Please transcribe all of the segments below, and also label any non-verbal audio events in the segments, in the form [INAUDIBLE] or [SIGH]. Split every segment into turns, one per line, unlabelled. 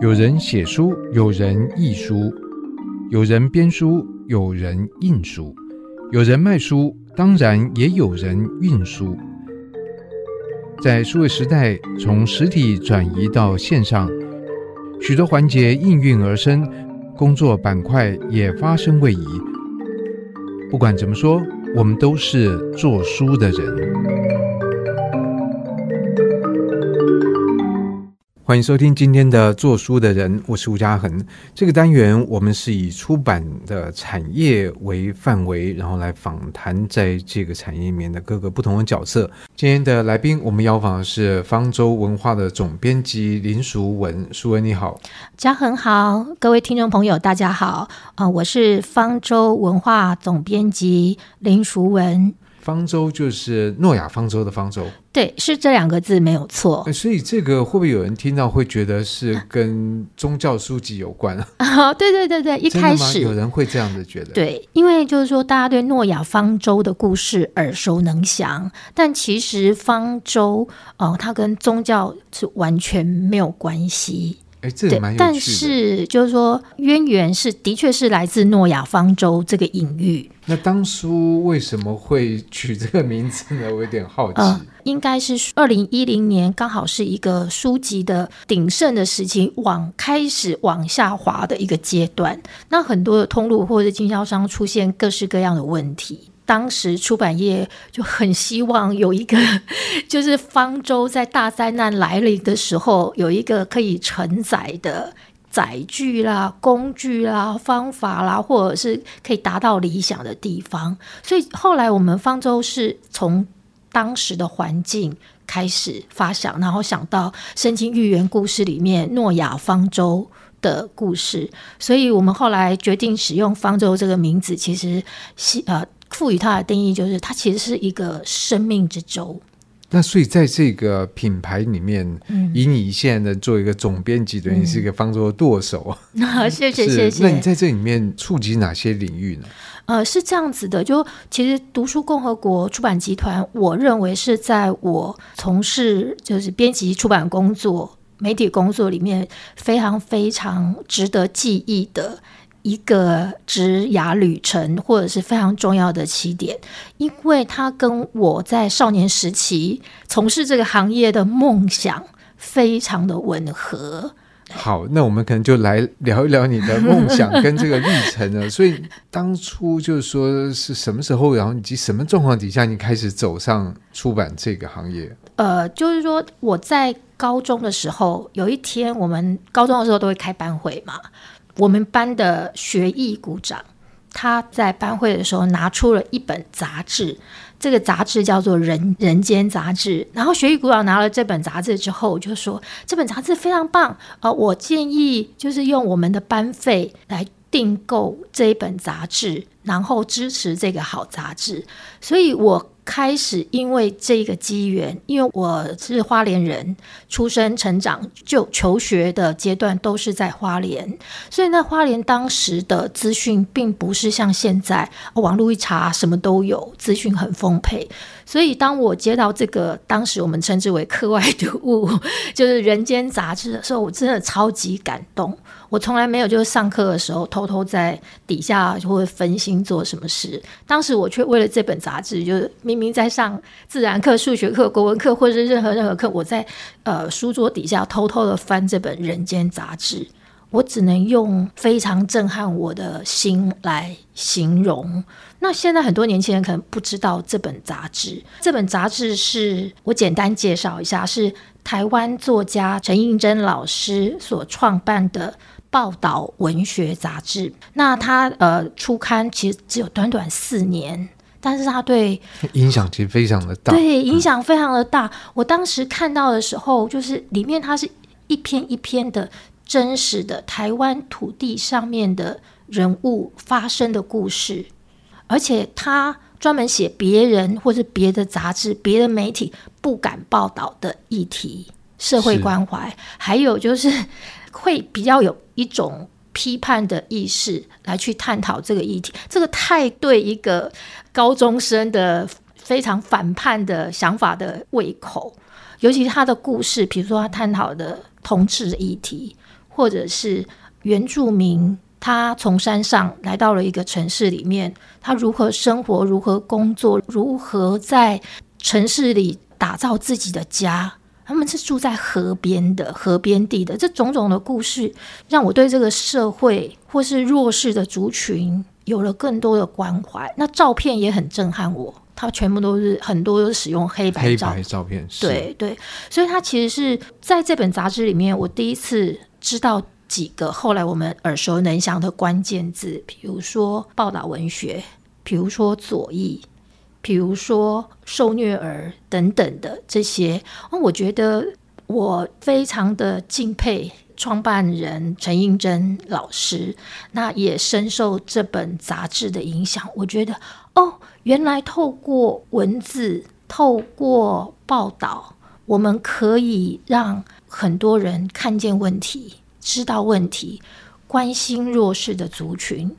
有人写书，有人译书，有人编书，有人印书，有人卖书，当然也有人运输。在数位时代，从实体转移到线上，许多环节应运而生，工作板块也发生位移。不管怎么说，我们都是做书的人。欢迎收听今天的做书的人，我是吴家恒。这个单元我们是以出版的产业为范围，然后来访谈在这个产业里面的各个不同的角色。今天的来宾，我们邀访的是方舟文化的总编辑林淑文。淑文你好，
嘉恒好，各位听众朋友大家好，啊、我是方舟文化总编辑林淑文。
方舟就是诺亚方舟的方舟，
对，是这两个字没有错。
所以这个会不会有人听到会觉得是跟宗教书籍有关啊？[LAUGHS]
啊，对对对对，[LAUGHS] 一开始
有人会这样子觉得。
对，因为就是说大家对诺亚方舟的故事耳熟能详，但其实方舟哦、呃，它跟宗教是完全没有关系。
哎，这也蛮有趣的。
但是就是说，渊源是的确是来自诺亚方舟这个隐喻。
那当初为什么会取这个名字呢？我有点好奇。
呃、应该是二零一零年，刚好是一个书籍的鼎盛的时期，往开始往下滑的一个阶段。那很多的通路或者经销商出现各式各样的问题。当时出版业就很希望有一个，[LAUGHS] 就是方舟在大灾难来临的时候，有一个可以承载的载具啦、工具啦、方法啦，或者是可以达到理想的地方。所以后来我们方舟是从当时的环境开始发想，然后想到《圣经寓言故事》里面诺亚方舟的故事，所以我们后来决定使用方舟这个名字，其实是呃。赋予它的定义就是，它其实是一个生命之舟。
那所以在这个品牌里面，嗯、以你现在的做一个总编辑，等于是一个方舟的舵手 [LAUGHS] 啊。
谢谢谢谢。
那你在这里面触及哪些领域呢？
呃，是这样子的，就其实读书共和国出版集团，我认为是在我从事就是编辑出版工作、媒体工作里面非常非常值得记忆的。一个职涯旅程，或者是非常重要的起点，因为它跟我在少年时期从事这个行业的梦想非常的吻合。
好，那我们可能就来聊一聊你的梦想跟这个历程了。[LAUGHS] 所以当初就是说是什么时候，然后以及什么状况底下，你开始走上出版这个行业？
呃，就是说我在高中的时候，有一天我们高中的时候都会开班会嘛。我们班的学艺股长，他在班会的时候拿出了一本杂志，这个杂志叫做《人人间杂志》。然后学艺股长拿了这本杂志之后，就说这本杂志非常棒，呃，我建议就是用我们的班费来订购这一本杂志，然后支持这个好杂志。所以我。开始，因为这个机缘，因为我是花莲人，出生、成长、就求学的阶段都是在花莲，所以那花莲当时的资讯并不是像现在，网络一查什么都有，资讯很丰沛。所以当我接到这个当时我们称之为课外读物，就是《人间杂志》的时候，我真的超级感动。我从来没有就是上课的时候偷偷在底下就会分心做什么事，当时我却为了这本杂志，就是明明明在上自然课、数学课、国文课，或者是任何任何课，我在呃书桌底下偷偷的翻这本《人间杂志》，我只能用非常震撼我的心来形容。那现在很多年轻人可能不知道这本杂志，这本杂志是我简单介绍一下，是台湾作家陈映真老师所创办的。报道文学杂志，那它呃初刊其实只有短短四年，但是他对
影响其实非常的大，
对影响非常的大。嗯。我当时看到的时候，就是里面它是一篇一篇的真实的台湾土地上面的人物发生的故事，而且他专门写别人或是别的杂志、别的媒体不敢报道的议题，社会关怀，还有就是。会比较有一种批判的意识来去探讨这个议题，这个太对一个高中生的非常反叛的想法的胃口，尤其他的故事，比如说他探讨的同志的议题，或者是原住民，他从山上来到了一个城市里面，他如何生活，如何工作，如何在城市里打造自己的家。他们是住在河边的，河边地的，这种种的故事，让我对这个社会或是弱势的族群有了更多的关怀。那照片也很震撼我，它全部都是很多都是使用黑白照，
黑白照片，
对对，所以它其实是在这本杂志里面，我第一次知道几个后来我们耳熟能详的关键字，比如说报道文学，比如说左翼。比如说受虐儿等等的这些，那我觉得我非常的敬佩创办人陈映真老师，那也深受这本杂志的影响。我觉得哦，原来透过文字，透过报道，我们可以让很多人看见问题，知道问题，关心弱势的族群。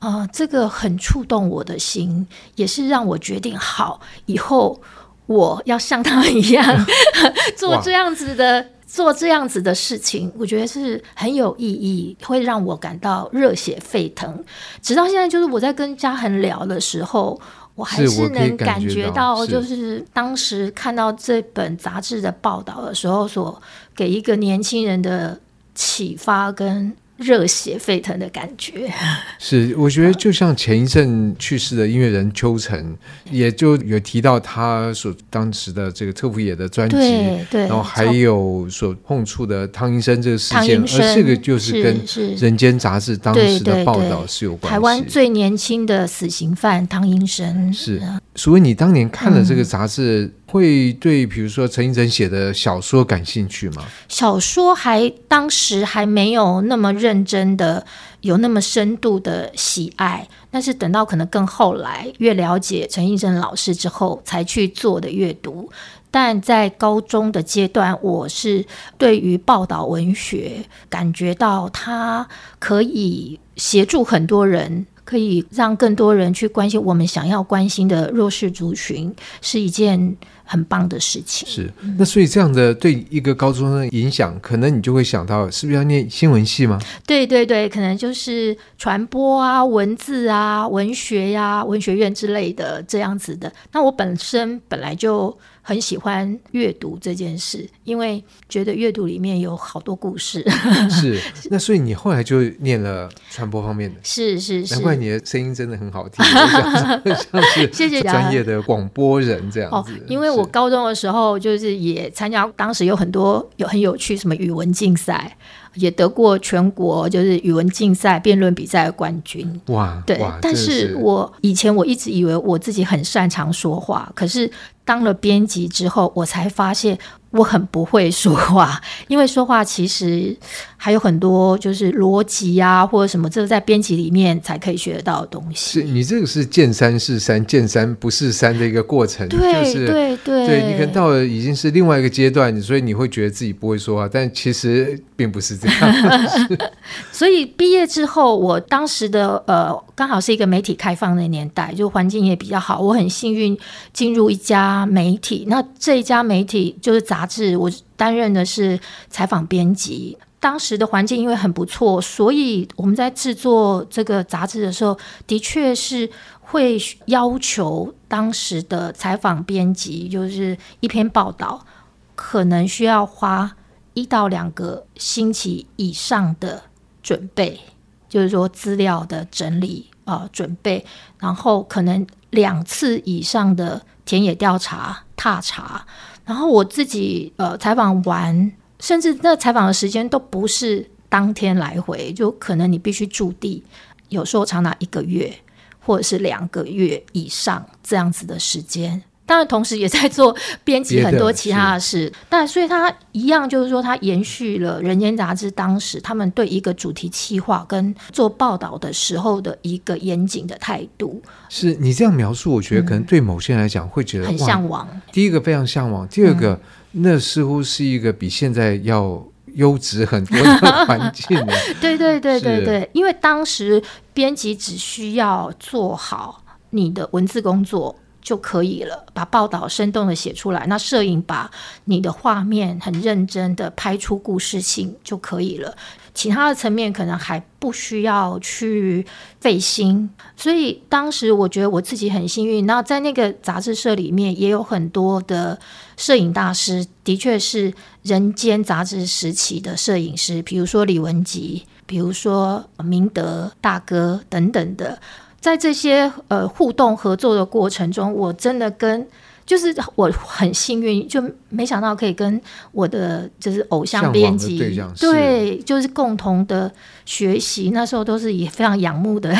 啊、呃，这个很触动我的心，也是让我决定好以后我要像他们一样 [LAUGHS] 做这样子的做这样子的事情。我觉得是很有意义，会让我感到热血沸腾。直到现在，就是我在跟嘉恒聊的时候，我还是能感觉到，就是当时看到这本杂志的报道的时候，所给一个年轻人的启发跟。热血沸腾的感觉，[LAUGHS]
是我觉得就像前一阵去世的音乐人邱诚，也就有提到他所当时的这个特富野的专辑，
对，对，
然后还有所碰触的汤英生这个事件，而这个就是跟《人间》杂志当时的报道是有关系。
台湾最年轻的死刑犯汤英生，
是。所以你当年看了这个杂志。嗯会对，比如说陈映真写的小说感兴趣吗？
小说还当时还没有那么认真的，有那么深度的喜爱，但是等到可能更后来，越了解陈映真老师之后，才去做的阅读。但在高中的阶段，我是对于报道文学感觉到它可以协助很多人。可以让更多人去关心我们想要关心的弱势族群，是一件很棒的事情。
是，那所以这样的对一个高中生的影响，可能你就会想到，是不是要念新闻系吗？
对对对，可能就是传播啊、文字啊、文学呀、啊、文学院之类的这样子的。那我本身本来就。很喜欢阅读这件事，因为觉得阅读里面有好多故事。[LAUGHS]
是，那所以你后来就念了传播方面的。[LAUGHS]
是是是，
难怪你的声音真的很好听，[LAUGHS] 像是谢谢专业的广播人这样子。哦，
因为我高中的时候就是也参加，当时有很多有很有趣什么语文竞赛。也得过全国就是语文竞赛辩论比赛的冠军。
哇，
对，但是我以前我一直以为我自己很擅长说话，可是当了编辑之后，我才发现。我很不会说话，[LAUGHS] 因为说话其实还有很多就是逻辑啊，或者什么，这个在编辑里面才可以学得到的东西。
是你这个是见山是山，见山不是山的一个过程，
对
就是
对对，
对你可能到了已经是另外一个阶段，所以你会觉得自己不会说话，但其实并不是这样。[LAUGHS]
所以毕业之后，我当时的呃，刚好是一个媒体开放的年代，就环境也比较好，我很幸运进入一家媒体。那这一家媒体就是杂。杂志我担任的是采访编辑，当时的环境因为很不错，所以我们在制作这个杂志的时候，的确是会要求当时的采访编辑，就是一篇报道可能需要花一到两个星期以上的准备，就是说资料的整理啊、准备，然后可能两次以上的田野调查、踏查。然后我自己呃采访完，甚至那采访的时间都不是当天来回，就可能你必须驻地，有时候长达一个月或者是两个月以上这样子的时间。当然，同时也在做编辑很多其他的事。但所以它一样，就是说它延续了《人间杂志》当时他们对一个主题企划跟做报道的时候的一个严谨的态度。
是你这样描述，我觉得可能对某些人来讲会觉得、嗯、很向往。第一个非常向往，第二个、嗯、那似乎是一个比现在要优质很多的环境。[LAUGHS]
对对对对对，因为当时编辑只需要做好你的文字工作。就可以了，把报道生动的写出来。那摄影把你的画面很认真的拍出故事性就可以了。其他的层面可能还不需要去费心。所以当时我觉得我自己很幸运。那在那个杂志社里面也有很多的摄影大师，的确是人间杂志时期的摄影师，比如说李文吉，比如说明德大哥等等的。在这些呃互动合作的过程中，我真的跟就是我很幸运，就没想到可以跟我的就是偶像编辑对，就是共同的学习。那时候都是以非常仰慕的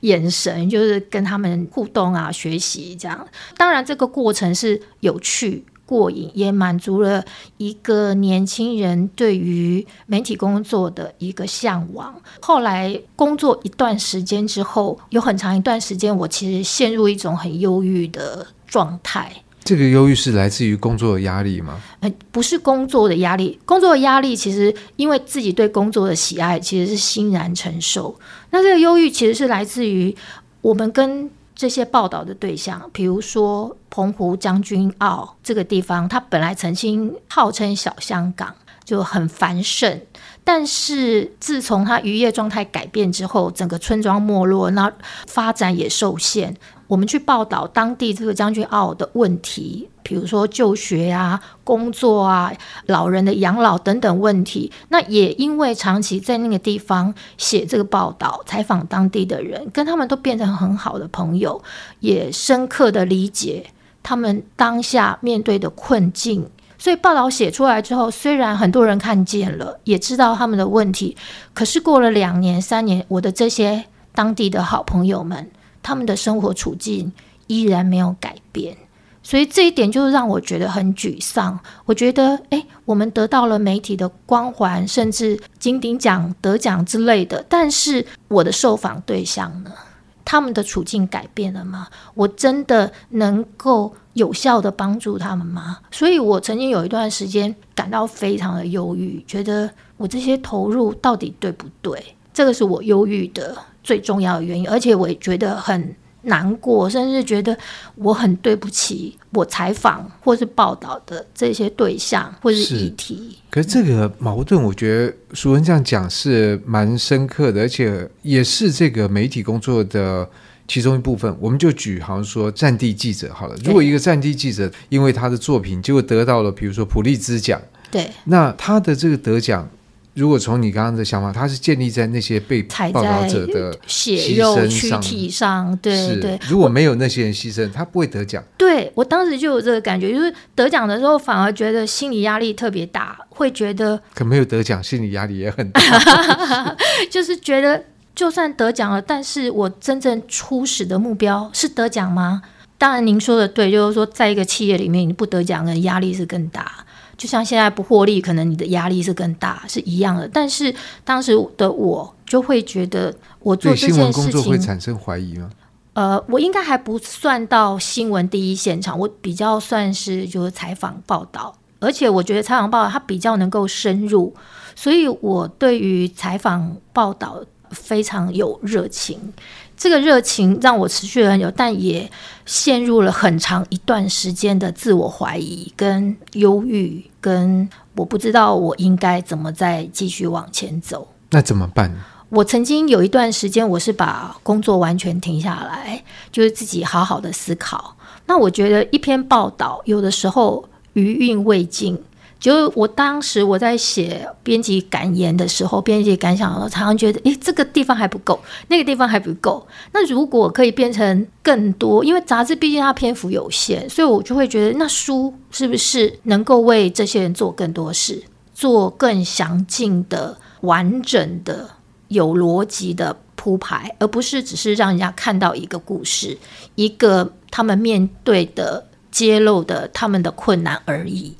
眼神，就是跟他们互动啊，学习这样。当然，这个过程是有趣。过瘾，也满足了一个年轻人对于媒体工作的一个向往。后来工作一段时间之后，有很长一段时间，我其实陷入一种很忧郁的状态。
这个忧郁是来自于工作的压力吗？
呃，不是工作的压力，工作的压力其实因为自己对工作的喜爱，其实是欣然承受。那这个忧郁其实是来自于我们跟。这些报道的对象，比如说澎湖将军澳这个地方，它本来曾经号称小香港，就很繁盛。但是自从它渔业状态改变之后，整个村庄没落，那发展也受限。我们去报道当地这个将军澳的问题，比如说就学啊、工作啊、老人的养老等等问题。那也因为长期在那个地方写这个报道、采访当地的人，跟他们都变成很好的朋友，也深刻的理解他们当下面对的困境。所以报道写出来之后，虽然很多人看见了，也知道他们的问题，可是过了两年、三年，我的这些当地的好朋友们，他们的生活处境依然没有改变，所以这一点就让我觉得很沮丧。我觉得，诶，我们得到了媒体的光环，甚至金鼎奖得奖之类的，但是我的受访对象呢？他们的处境改变了吗？我真的能够有效地帮助他们吗？所以我曾经有一段时间感到非常的忧郁，觉得我这些投入到底对不对？这个是我忧郁的最重要的原因，而且我也觉得很难过，甚至觉得我很对不起我采访或是报道的这些对象或是议题。
可是这个矛盾，我觉得淑雯这样讲是蛮深刻的，而且也是这个媒体工作的。其中一部分，我们就举，好像说战地记者好了。如果一个战地记者因为他的作品，结果得到了，比如说普利兹奖，
对，
那他的这个得奖，如果从你刚刚的想法，他是建立在那些被报道者的
血肉躯体上，对对。
如果没有那些人牺牲，他不会得奖。
对，我当时就有这个感觉，就是得奖的时候反而觉得心理压力特别大，会觉得
可没有得奖，心理压力也很大，[LAUGHS]
就是觉得。就算得奖了，但是我真正初始的目标是得奖吗？当然，您说的对，就是说，在一个企业里面，你不得奖的压力是更大。就像现在不获利，可能你的压力是更大，是一样的。但是当时的我就会觉得，我做这件事情，
新闻工作会产生怀疑吗？
呃，我应该还不算到新闻第一现场，我比较算是就是采访报道，而且我觉得采访报道它比较能够深入，所以我对于采访报道。非常有热情，这个热情让我持续了很久，但也陷入了很长一段时间的自我怀疑、跟忧郁、跟我不知道我应该怎么再继续往前走。
那怎么办呢？
我曾经有一段时间，我是把工作完全停下来，就是自己好好的思考。那我觉得一篇报道有的时候余韵未尽。就我当时我在写编辑感言的时候，编辑感想的时候，常常觉得，诶，这个地方还不够，那个地方还不够。那如果可以变成更多，因为杂志毕竟它篇幅有限，所以我就会觉得，那书是不是能够为这些人做更多事，做更详尽的、完整的、有逻辑的铺排，而不是只是让人家看到一个故事，一个他们面对的揭露的他们的困难而已。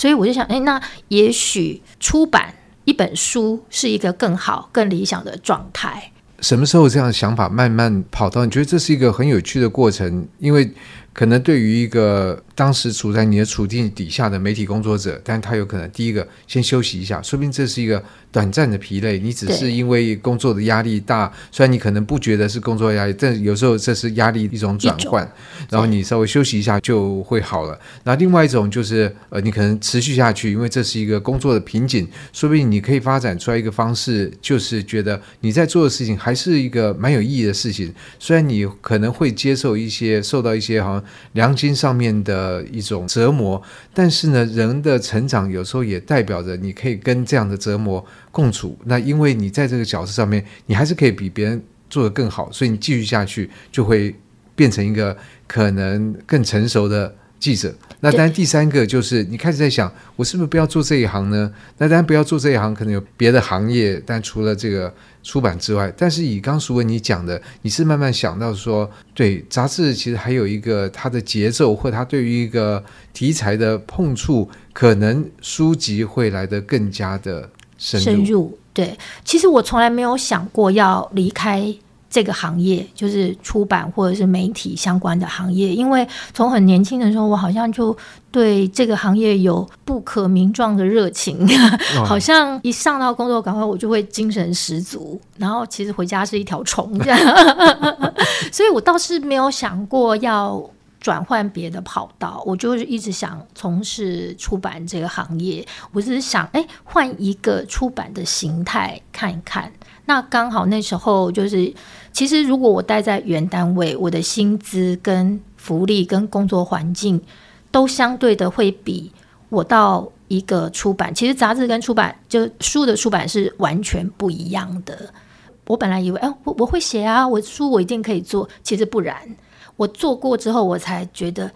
所以我就想，哎，那也许出版一本书是一个更好、更理想的状态。
什么时候这样的想法慢慢跑到？你觉得这是一个很有趣的过程？因为可能对于一个当时处在你的处境底下的媒体工作者，但他有可能第一个先休息一下，说不定这是一个短暂的疲累，你只是因为工作的压力大，虽然你可能不觉得是工作压力，但有时候这是压力一种转换，然后你稍微休息一下就会好了。那另外一种就是呃，你可能持续下去，因为这是一个工作的瓶颈，说不定你可以发展出来一个方式，就是觉得你在做的事情还是一个蛮有意义的事情，虽然你可能会接受一些受到一些好像良心上面的一种折磨，但是呢，人的成长有时候也代表着你可以跟这样的折磨。共处，那因为你在这个角色上面，你还是可以比别人做得更好，所以你继续下去就会变成一个可能更成熟的记者。那当然，第三个就是你开始在想，我是不是不要做这一行呢？那当然不要做这一行，可能有别的行业，但除了这个出版之外，但是以刚淑雯你讲的，你是慢慢想到说，对杂志其实还有一个它的节奏，或它对于一个题材的碰触，可能书籍会来得更加的。深入，
深入，对，其实我从来没有想过要离开这个行业，就是出版或者是媒体相关的行业。因为从很年轻的时候，我好像就对这个行业有不可名状的热情，[LAUGHS] [LAUGHS] 哦、好像一上到工作岗位，我就会精神十足，然后其实回家是一条虫这样。[LAUGHS] 所以我倒是没有想过要。转换别的跑道，我就是一直想从事出版这个行业。我只是想，哎，换一个出版的形态看一看。那刚好那时候就是，其实如果我待在原单位，我的薪资跟福利跟工作环境都相对的会比我到一个出版。其实杂志跟出版，就书的出版是完全不一样的。我本来以为，哎，我我会写啊，我书我一定可以做。其实不然。我做过之后，我才觉得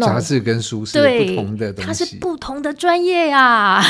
杂志跟书是不同的东西，
它是不同的专业呀。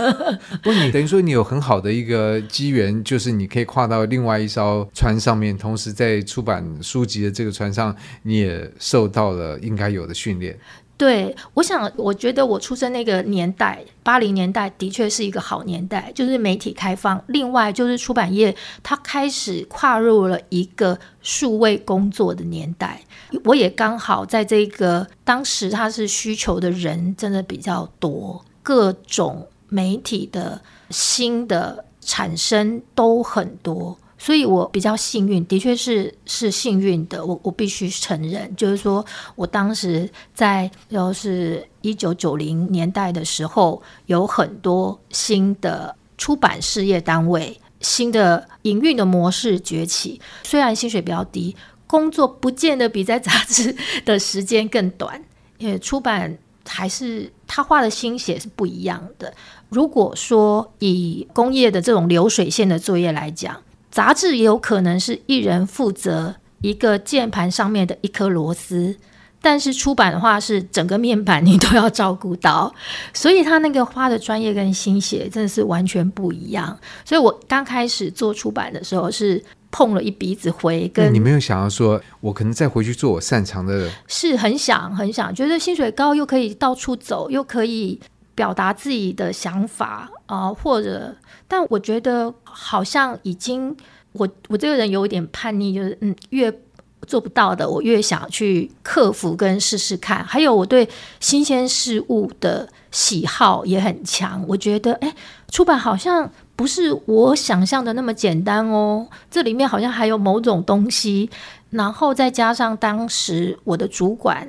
[LAUGHS]
不，你等于说你有很好的一个机缘，就是你可以跨到另外一艘船上面，同时在出版书籍的这个船上，你也受到了应该有的训练。
对，我想，我觉得我出生那个年代，八零年代的确是一个好年代，就是媒体开放，另外就是出版业它开始跨入了一个数位工作的年代。我也刚好在这个当时，它是需求的人真的比较多，各种媒体的新的产生都很多。所以我比较幸运，的确是是幸运的。我我必须承认，就是说我当时在要是一九九零年代的时候，有很多新的出版事业单位、新的营运的模式崛起。虽然薪水比较低，工作不见得比在杂志的时间更短，因为出版还是他花的心血是不一样的。如果说以工业的这种流水线的作业来讲，杂志也有可能是一人负责一个键盘上面的一颗螺丝，但是出版的话是整个面板你都要照顾到，[LAUGHS] 所以他那个花的专业跟心血真的是完全不一样。所以我刚开始做出版的时候是碰了一鼻子灰，跟
你没有想要说我可能再回去做我擅长的，
是很想很想，觉得薪水高又可以到处走，又可以表达自己的想法啊、或者。但我觉得好像已经，我我这个人有一点叛逆，就是嗯，越做不到的，我越想去克服跟试试看。还有我对新鲜事物的喜好也很强。我觉得，哎，出版好像不是我想象的那么简单哦，这里面好像还有某种东西。然后再加上当时我的主管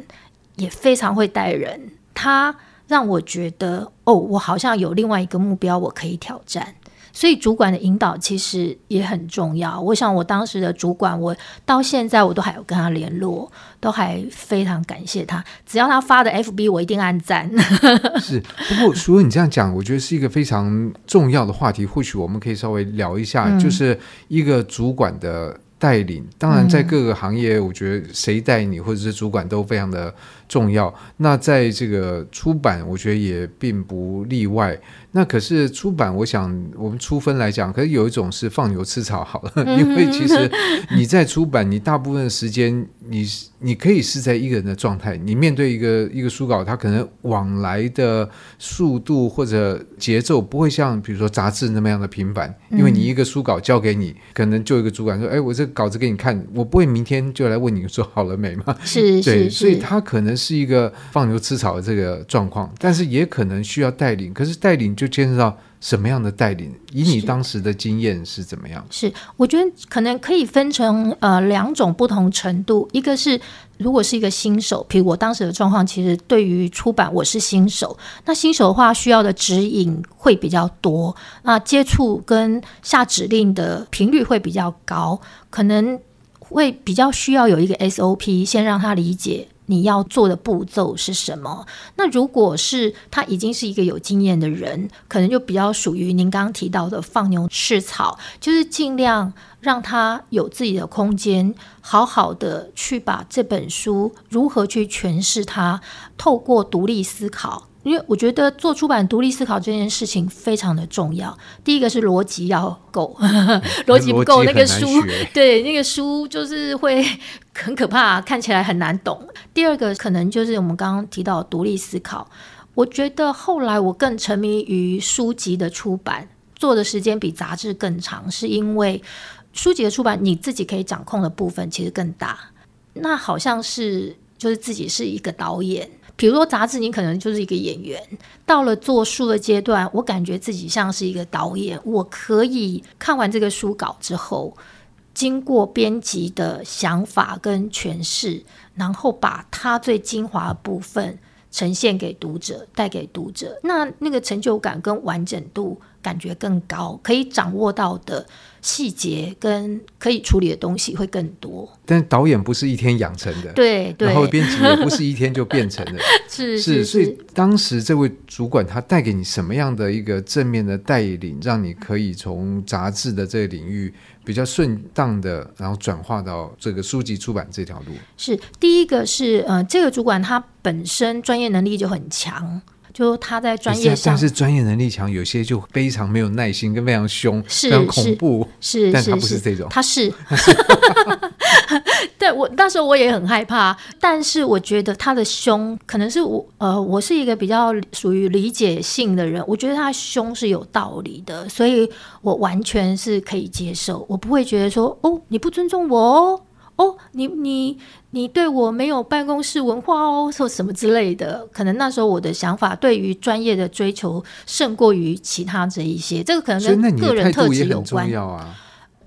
也非常会带人，他让我觉得，哦，我好像有另外一个目标，我可以挑战。所以主管的引导其实也很重要。我想我当时的主管，我到现在我都还有跟他联络，都还非常感谢他。只要他发的 FB，我一定按赞。[LAUGHS]
是，不过所以你这样讲，我觉得是一个非常重要的话题。或许我们可以稍微聊一下，就是一个主管的带领。当然，在各个行业，我觉得谁带你或者是主管都非常的重要。那在这个出版，我觉得也并不例外。那可是出版，我想我们粗分来讲，可是有一种是放牛吃草好了，[LAUGHS] 因为其实你在出版，你大部分的时间，你你可以是在一个人的状态，你面对一个一个书稿，它可能往来的速度或者节奏不会像比如说杂志那么样的频繁，因为你一个书稿交给你，可能就一个主管说，哎，我这
稿子给你看，我不会明天就来问你说好了没吗？[LAUGHS]
是，对，
所以他可能是一个放牛吃草的这个状况，但是也可能需要带领。可是带领就牵涉到什么样的带领？以你当时的经验是怎么样？
是，我觉得可能可以分成呃两种不同程度，一个是。如果是一个新手，比如我当时的状况，其实对于出版我是新手，那新手的话需要的指引会比较多，那接触跟下指令的频率会比较高，可能会比较需要有一个 SOP，先让他理解。你要做的步骤是什么？那如果是他已经是一个有经验的人，可能就比较属于您刚刚提到的放牛吃草，就是尽量让他有自己的空间，好好的去把这本书如何去诠释它，透过独立思考。因为我觉得做出版独立思考这件事情非常的重要。第一个是逻辑要够，[LAUGHS] 逻辑不够，那个书 [LAUGHS] 对那个书就是会很可怕，看起来很难懂。第二个可能就是我们刚刚提到独立思考。我觉得后来我更沉迷于书籍的出版，做的时间比杂志更长，是因为书籍的出版你自己可以掌控的部分其实更大。那好像是就是自己是一个导演。比如说杂志，你可能就是一个演员。到了做书的阶段，我感觉自己像是一个导演。我可以看完这个书稿之后，经过编辑的想法跟诠释，然后把它最精华的部分呈现给读者，带给读者。那那个成就感跟完整度感觉更高，可以掌握到的。细节跟可以处理的东西会更多，
但导演不是一天养成的，
对，对，
然后编辑也不是一天就变成的，[LAUGHS]
是是，
是，所以当时这位主管他带给你什么样的一个正面的带领，让你可以从杂志的这个领域比较顺当的，然后转化到这个书籍出版这条路？是第一个是呃，这个主管他本身专业能力就很强。就他在专业上，但是专业能力强，有些就非常没有耐心，跟非常凶，是非常恐怖。是，是，但他不是这种，他是。[LAUGHS] [LAUGHS] 对我那时候我也很害怕，但是我觉得他的凶，可能是我呃，我是一个比较属于理解性的人，我觉得他凶是有道理的，所以我完全是可以接受，我不会觉得说哦，你不尊重我哦。哦，你你你对我没有办公室文化哦，说什么之类的，可能那时候我的想法对于专业的追求胜过于其他这一些，这个可能跟个人特质有关。啊、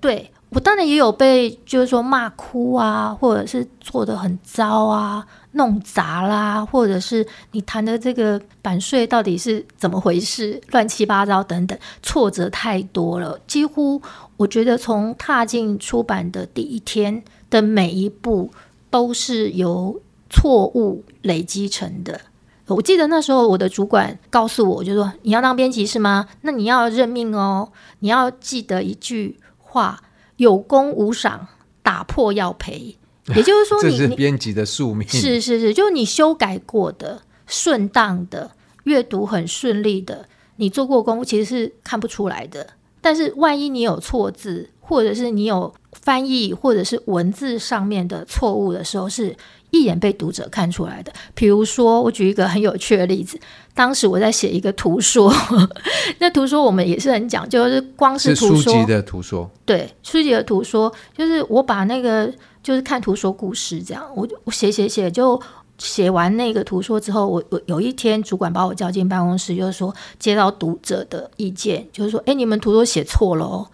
对，我当然也有被就是说骂哭啊，或者是做的很糟啊，弄砸啦，或者是你谈的这个版税到底是怎么回事，乱七八糟等等，挫折太多了，几乎我觉得从踏进出版的第一天。的每一步都是由错误累积成的。我记得那时候我的主管告诉我，就说：“你要当编辑是吗？那你要认命哦，你要记得一句话：有功无赏，打破要赔。[LAUGHS] 也就是说你，你这是编辑的宿命。是是是，就是你修改过的、顺当的、阅读很顺利的，你做过功其实是看不出来的。但是万一你有错字，或者是你有……翻译或者是文字上面的错误的时候，是一眼被读者看出来的。比如说，我举一个很有趣的例子，当时我在写一个图说，[LAUGHS] 那图说我们也是很讲究，就是光是图说是书籍的图说，对，书籍的图说，就是我把那个就是看图说故事这样，我我写写写，就写完那个图说之后，我我有一天主管把我叫进办公室，就是说接到读者的意见，就是说，哎，你们图说写错了哦。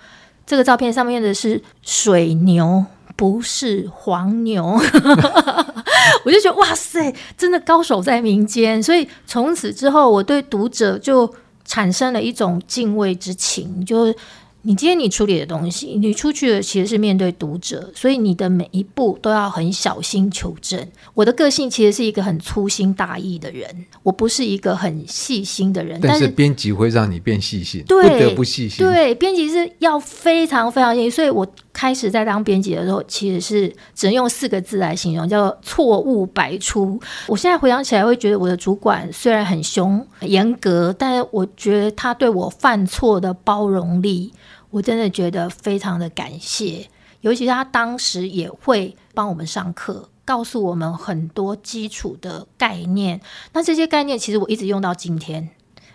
这个照片上面的是水牛，不是黄牛。[LAUGHS] 我就觉得哇塞，真的高手在民间。所以从此之后，我对读者就产生了一种敬畏之情，就。你今天你处理的东西，你出去的其实是面对读者，所以你的每一步都要很小心求证。我的个性其实是一个很粗心大意的人，我不是一个很细心的人。但是编辑会让你变细心，不得不细心。对，编辑是要非常非常细心。所以我开始在当编辑的时候，其实是只能用四个字来形容，叫错误百出。我现在回想起来，会觉得我的主管虽然很凶严格，但是我觉得他对我犯错的包容力。我真的觉得非常的感谢，尤其是他当时也会帮我们上课，告诉我们很多基础的概念。那这些概念其实我一直用到今天，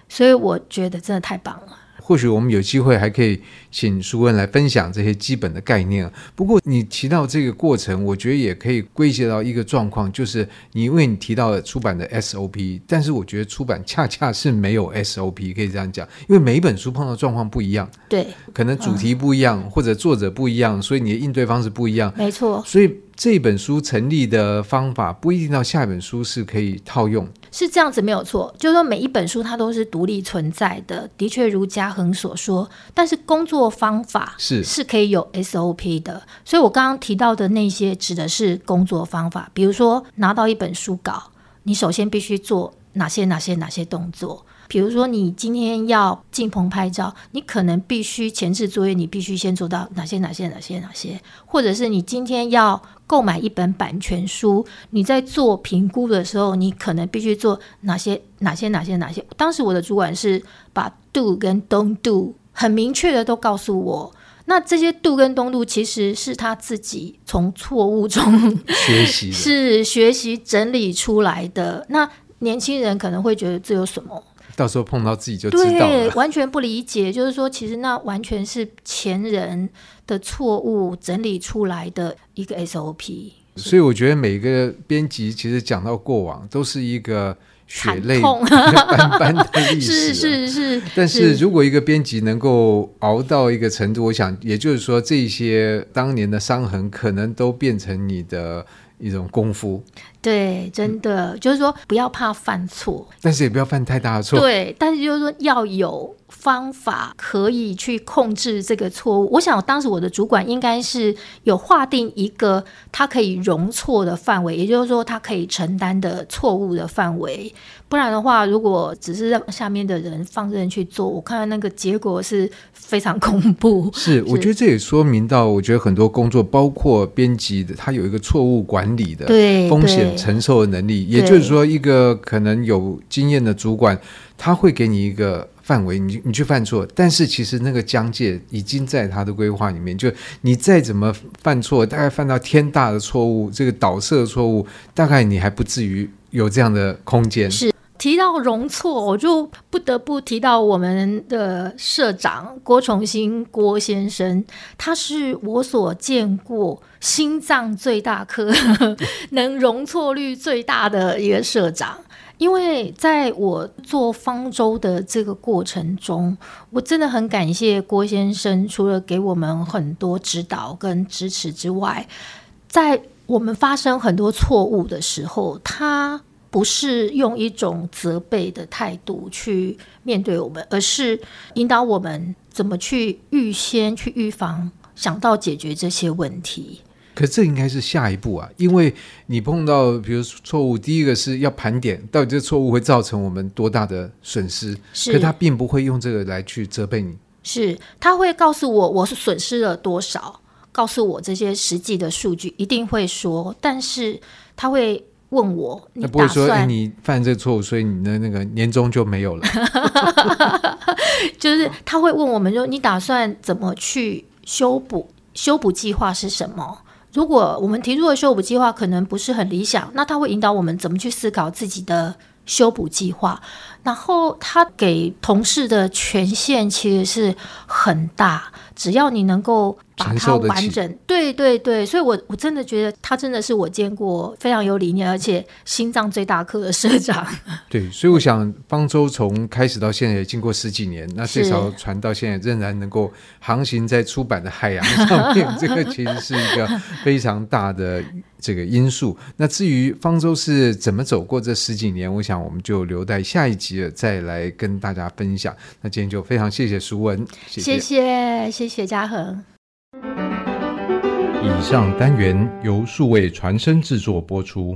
所以我觉得真的太棒了。
或许我们有机会还可以请舒恩来分享这些基本的概念。不过你提到这个过程，我觉得也可以归结到一个状况，就是你因为你提到了出版的 SOP，但是我觉得出版恰恰是没有 SOP，可以这样讲，因为每一本书碰到状况不一样，
对，
可能主题不一样，嗯、或者作者不一样，所以你的应对方式不一样，
没错，
所以。这本书成立的方法不一定到下一本书是可以套用，
是这样子没有错。就是说每一本书它都是独立存在的，的确如嘉恒所说。但是工作方法是是可以有 SOP 的，所以我刚刚提到的那些指的是工作方法。比如说拿到一本书稿，你首先必须做哪些哪些哪些动作。比如说，你今天要进棚拍照，你可能必须前置作业，你必须先做到哪些哪些哪些哪些，或者是你今天要购买一本版权书，你在做评估的时候，你可能必须做哪些哪些哪些哪些。当时我的主管是把 do 跟 don't do 很明确的都告诉我，那这些 do 跟 don't do 其实是他自己从错误中
学习，[LAUGHS]
是学习整理出来的。那年轻人可能会觉得这有什么？
到时候碰到自己就知道了。
对，完全不理解，就是说，其实那完全是前人的错误整理出来的一个 SOP。
所以我觉得每个编辑其实讲到过往都是一个血泪斑斑的历史。是是是。但是如果一个编辑能够熬到一个程度，我想也就是说，这些当年的伤痕可能都变成你的。一种功夫，
对，真的、嗯、就是说不要怕犯错，
但是也不要犯太大的错。
对，但是就是说要有方法可以去控制这个错误。我想当时我的主管应该是有划定一个他可以容错的范围，也就是说他可以承担的错误的范围。不然的话，如果只是让下面的人放任去做，我看到那个结果是非常恐怖。
是，我觉得这也说明到，我觉得很多工作，包括编辑的，他有一个错误管理的风险承受的能力。也就是说，一个可能有经验的主管，他会给你一个范围，你你去犯错，但是其实那个疆界已经在他的规划里面。就你再怎么犯错，大概犯到天大的错误，这个导射错误，大概你还不至于有这样的空间。
是。提到容错，我就不得不提到我们的社长郭崇兴郭先生，他是我所见过心脏最大颗、[LAUGHS] 能容错率最大的一个社长。因为在我做方舟的这个过程中，我真的很感谢郭先生，除了给我们很多指导跟支持之外，在我们发生很多错误的时候，他。不是用一种责备的态度去面对我们，而是引导我们怎么去预先去预防，想到解决这些问题。
可这应该是下一步啊，因为你碰到比如错误，第一个是要盘点到底这错误会造成我们多大的损失，是可他并不会用这个来去责备你，
是他会告诉我我是损失了多少，告诉我这些实际的数据，一定会说，但是他会。问我，你
不会说，哎，你犯这个错误，所以你的那个年终就没有了。[LAUGHS]
就是他会问我们说，你打算怎么去修补？修补计划是什么？如果我们提出的修补计划可能不是很理想，那他会引导我们怎么去思考自己的修补计划。然后他给同事的权限其实是很大，只要你能够。把它完整，对对对，所以我我真的觉得他真的是我见过非常有理念，而且心脏最大颗的社长。[LAUGHS]
对，所以我想方舟从开始到现在也经过十几年，那这艘船到现在仍然能够航行在出版的海洋上面，[LAUGHS] 这个其实是一个非常大的这个因素。那至于方舟是怎么走过这十几年，我想我们就留待下一集再来跟大家分享。那今天就非常谢谢淑文，谢谢谢
谢，谢谢嘉恒。
以上单元由数位传声制作播出。